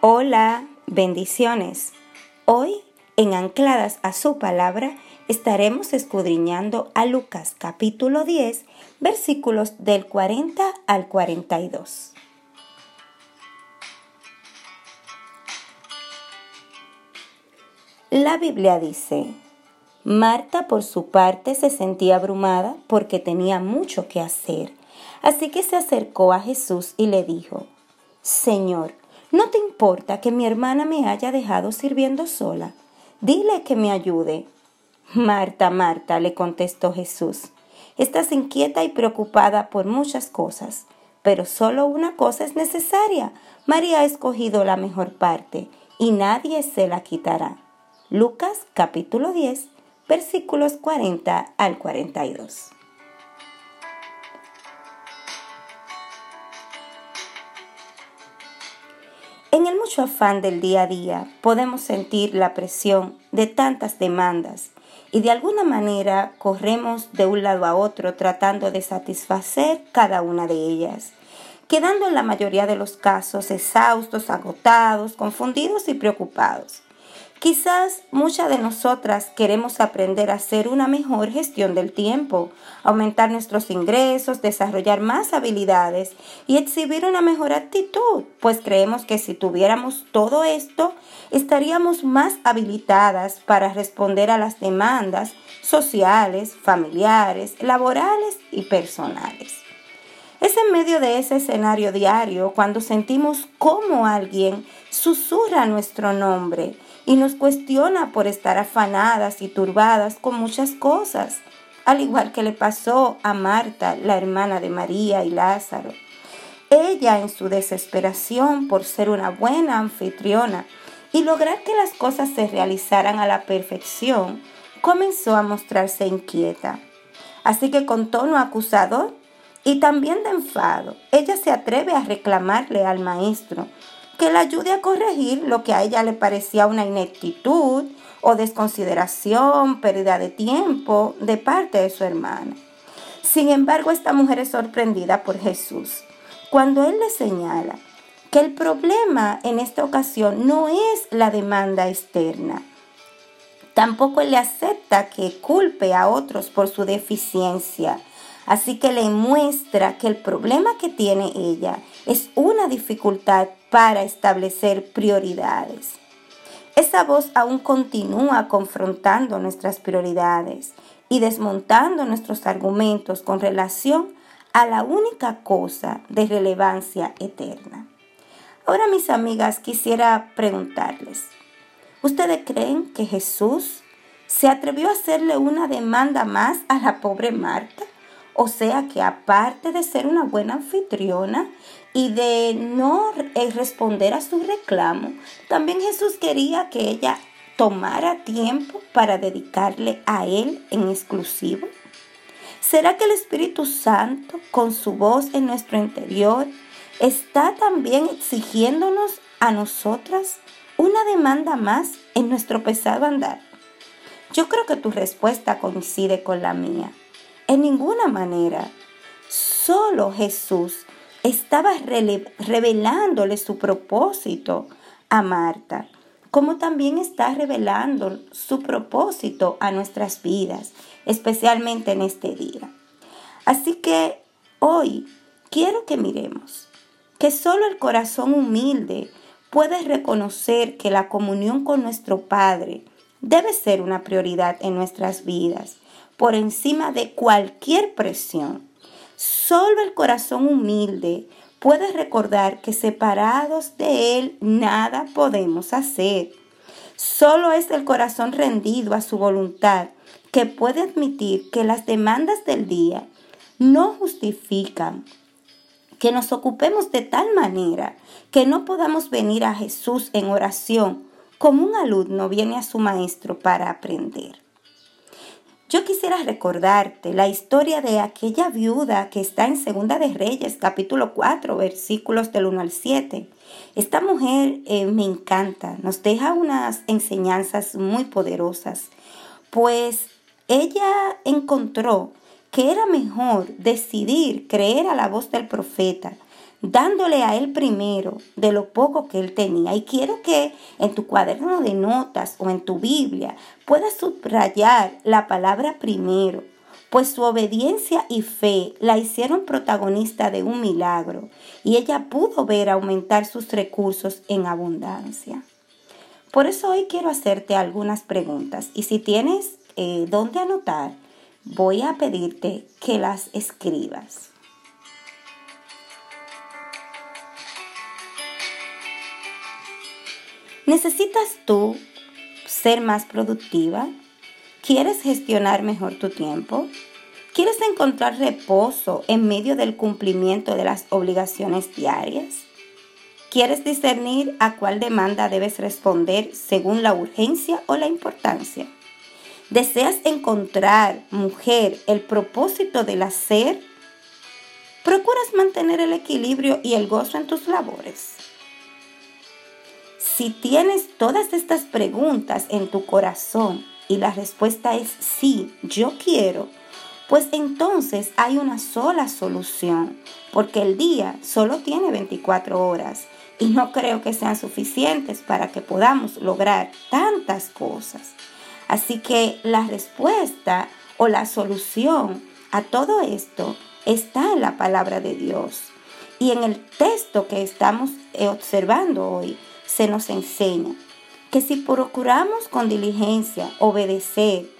Hola, bendiciones. Hoy, en Ancladas a su palabra, estaremos escudriñando a Lucas capítulo 10, versículos del 40 al 42. La Biblia dice, Marta por su parte se sentía abrumada porque tenía mucho que hacer, así que se acercó a Jesús y le dijo, Señor, ¿No te importa que mi hermana me haya dejado sirviendo sola? Dile que me ayude. Marta, Marta, le contestó Jesús, estás inquieta y preocupada por muchas cosas, pero solo una cosa es necesaria. María ha escogido la mejor parte y nadie se la quitará. Lucas capítulo 10, versículos 40 al 42. En el mucho afán del día a día podemos sentir la presión de tantas demandas y de alguna manera corremos de un lado a otro tratando de satisfacer cada una de ellas, quedando en la mayoría de los casos exhaustos, agotados, confundidos y preocupados. Quizás muchas de nosotras queremos aprender a hacer una mejor gestión del tiempo, aumentar nuestros ingresos, desarrollar más habilidades y exhibir una mejor actitud, pues creemos que si tuviéramos todo esto, estaríamos más habilitadas para responder a las demandas sociales, familiares, laborales y personales. Es en medio de ese escenario diario cuando sentimos cómo alguien susurra nuestro nombre, y nos cuestiona por estar afanadas y turbadas con muchas cosas, al igual que le pasó a Marta, la hermana de María y Lázaro. Ella, en su desesperación por ser una buena anfitriona y lograr que las cosas se realizaran a la perfección, comenzó a mostrarse inquieta. Así que con tono acusador y también de enfado, ella se atreve a reclamarle al maestro que la ayude a corregir lo que a ella le parecía una ineptitud o desconsideración, pérdida de tiempo de parte de su hermana. Sin embargo, esta mujer es sorprendida por Jesús cuando él le señala que el problema en esta ocasión no es la demanda externa. Tampoco él le acepta que culpe a otros por su deficiencia. Así que le muestra que el problema que tiene ella es una dificultad para establecer prioridades. Esa voz aún continúa confrontando nuestras prioridades y desmontando nuestros argumentos con relación a la única cosa de relevancia eterna. Ahora, mis amigas, quisiera preguntarles, ¿ustedes creen que Jesús se atrevió a hacerle una demanda más a la pobre Marta? O sea que aparte de ser una buena anfitriona y de no eh, responder a su reclamo, también Jesús quería que ella tomara tiempo para dedicarle a Él en exclusivo. ¿Será que el Espíritu Santo, con su voz en nuestro interior, está también exigiéndonos a nosotras una demanda más en nuestro pesado andar? Yo creo que tu respuesta coincide con la mía. En ninguna manera. Solo Jesús estaba revelándole su propósito a Marta, como también está revelando su propósito a nuestras vidas, especialmente en este día. Así que hoy quiero que miremos que solo el corazón humilde puede reconocer que la comunión con nuestro Padre debe ser una prioridad en nuestras vidas por encima de cualquier presión. Solo el corazón humilde puede recordar que separados de Él nada podemos hacer. Solo es el corazón rendido a su voluntad que puede admitir que las demandas del día no justifican que nos ocupemos de tal manera que no podamos venir a Jesús en oración como un alumno viene a su maestro para aprender. Yo quisiera recordarte la historia de aquella viuda que está en Segunda de Reyes, capítulo 4, versículos del 1 al 7. Esta mujer eh, me encanta, nos deja unas enseñanzas muy poderosas, pues ella encontró que era mejor decidir creer a la voz del profeta, dándole a él primero de lo poco que él tenía. Y quiero que en tu cuaderno de notas o en tu Biblia puedas subrayar la palabra primero, pues su obediencia y fe la hicieron protagonista de un milagro y ella pudo ver aumentar sus recursos en abundancia. Por eso hoy quiero hacerte algunas preguntas y si tienes eh, dónde anotar, voy a pedirte que las escribas. ¿Necesitas tú ser más productiva? ¿Quieres gestionar mejor tu tiempo? ¿Quieres encontrar reposo en medio del cumplimiento de las obligaciones diarias? ¿Quieres discernir a cuál demanda debes responder según la urgencia o la importancia? ¿Deseas encontrar, mujer, el propósito del hacer? ¿Procuras mantener el equilibrio y el gozo en tus labores? Si tienes todas estas preguntas en tu corazón y la respuesta es sí, yo quiero, pues entonces hay una sola solución, porque el día solo tiene 24 horas y no creo que sean suficientes para que podamos lograr tantas cosas. Así que la respuesta o la solución a todo esto está en la palabra de Dios. Y en el texto que estamos eh, observando hoy se nos enseña que si procuramos con diligencia obedecer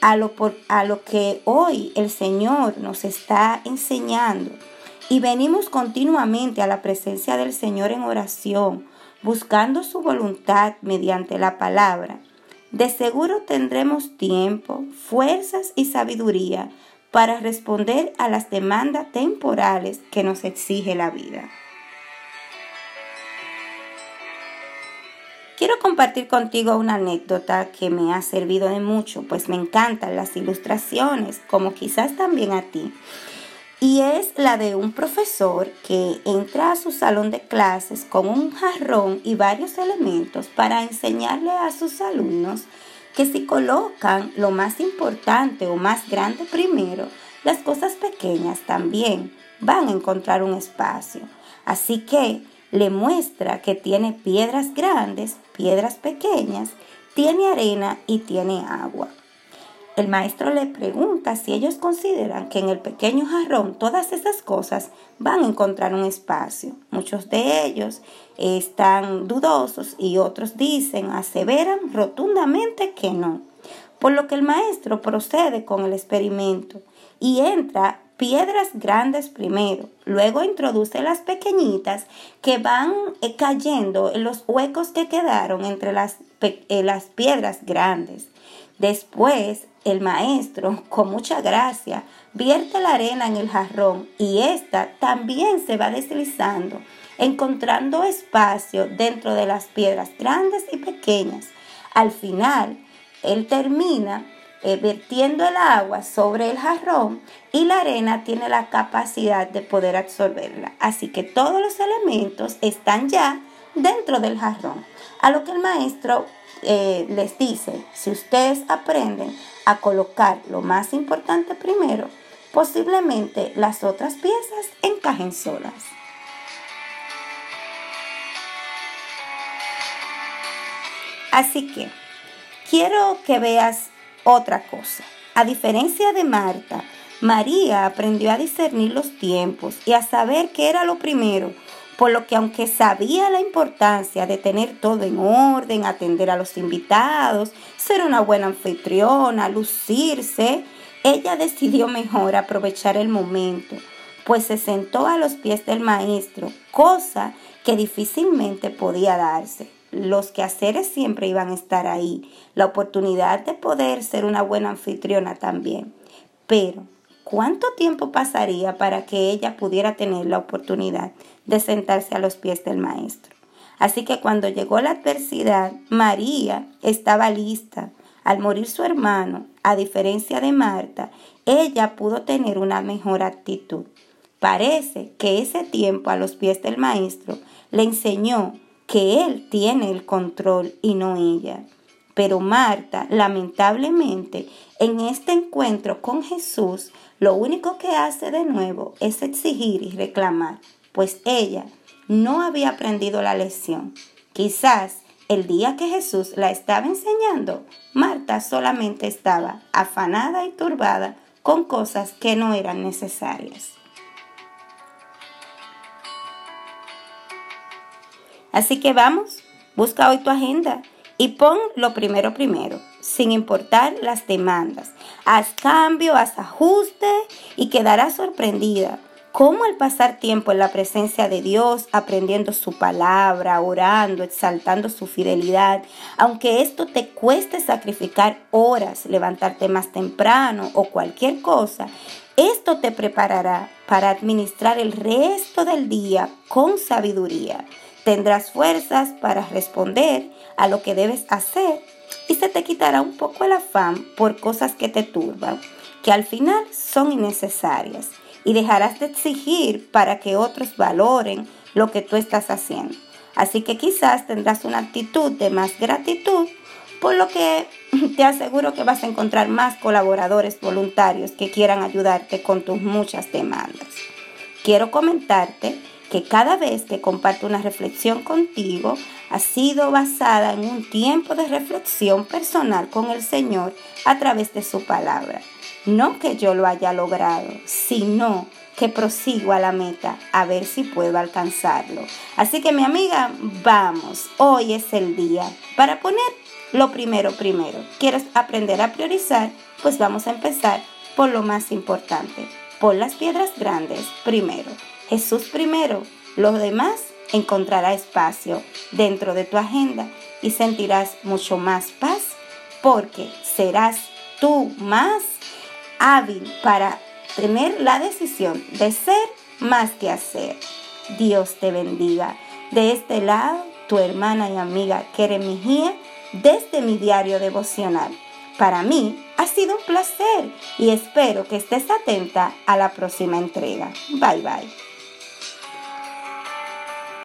a lo, a lo que hoy el Señor nos está enseñando y venimos continuamente a la presencia del Señor en oración, buscando su voluntad mediante la palabra, de seguro tendremos tiempo, fuerzas y sabiduría para responder a las demandas temporales que nos exige la vida. Quiero compartir contigo una anécdota que me ha servido de mucho, pues me encantan las ilustraciones, como quizás también a ti y es la de un profesor que entra a su salón de clases con un jarrón y varios elementos para enseñarle a sus alumnos que si colocan lo más importante o más grande primero, las cosas pequeñas también van a encontrar un espacio. Así que le muestra que tiene piedras grandes, piedras pequeñas, tiene arena y tiene agua. El maestro le pregunta si ellos consideran que en el pequeño jarrón todas esas cosas van a encontrar un espacio. Muchos de ellos están dudosos y otros dicen, aseveran rotundamente que no. Por lo que el maestro procede con el experimento y entra piedras grandes primero, luego introduce las pequeñitas que van eh, cayendo en los huecos que quedaron entre las, eh, las piedras grandes. Después el maestro, con mucha gracia, vierte la arena en el jarrón y ésta también se va deslizando, encontrando espacio dentro de las piedras grandes y pequeñas. Al final, él termina eh, vertiendo el agua sobre el jarrón y la arena tiene la capacidad de poder absorberla. Así que todos los elementos están ya dentro del jarrón. A lo que el maestro eh, les dice, si ustedes aprenden a colocar lo más importante primero, posiblemente las otras piezas encajen solas. Así que quiero que veas otra cosa. A diferencia de Marta, María aprendió a discernir los tiempos y a saber qué era lo primero por lo que aunque sabía la importancia de tener todo en orden, atender a los invitados, ser una buena anfitriona, lucirse, ella decidió mejor aprovechar el momento, pues se sentó a los pies del maestro, cosa que difícilmente podía darse. Los quehaceres siempre iban a estar ahí, la oportunidad de poder ser una buena anfitriona también. Pero ¿Cuánto tiempo pasaría para que ella pudiera tener la oportunidad de sentarse a los pies del maestro? Así que cuando llegó la adversidad, María estaba lista. Al morir su hermano, a diferencia de Marta, ella pudo tener una mejor actitud. Parece que ese tiempo a los pies del maestro le enseñó que él tiene el control y no ella. Pero Marta, lamentablemente, en este encuentro con Jesús, lo único que hace de nuevo es exigir y reclamar. pues ella no había aprendido la lección. Quizás el día que Jesús la estaba enseñando, Marta solamente estaba afanada y turbada con cosas que no eran necesarias. Así que vamos, busca hoy tu agenda y pon lo primero primero, sin importar las demandas. Haz cambio, haz ajuste y quedarás sorprendida cómo al pasar tiempo en la presencia de Dios, aprendiendo su palabra, orando, exaltando su fidelidad, aunque esto te cueste sacrificar horas, levantarte más temprano o cualquier cosa, esto te preparará para administrar el resto del día con sabiduría. Tendrás fuerzas para responder a lo que debes hacer y se te quitará un poco el afán por cosas que te turban, que al final son innecesarias y dejarás de exigir para que otros valoren lo que tú estás haciendo. Así que quizás tendrás una actitud de más gratitud, por lo que te aseguro que vas a encontrar más colaboradores voluntarios que quieran ayudarte con tus muchas demandas. Quiero comentarte que cada vez que comparto una reflexión contigo ha sido basada en un tiempo de reflexión personal con el Señor a través de su palabra. No que yo lo haya logrado, sino que prosigo a la meta a ver si puedo alcanzarlo. Así que mi amiga, vamos, hoy es el día para poner lo primero primero. ¿Quieres aprender a priorizar? Pues vamos a empezar por lo más importante, por las piedras grandes primero. Jesús primero, lo demás encontrará espacio dentro de tu agenda y sentirás mucho más paz porque serás tú más hábil para tener la decisión de ser más que hacer. Dios te bendiga. De este lado, tu hermana y amiga Keren Mejía, desde mi diario devocional. Para mí ha sido un placer y espero que estés atenta a la próxima entrega. Bye bye.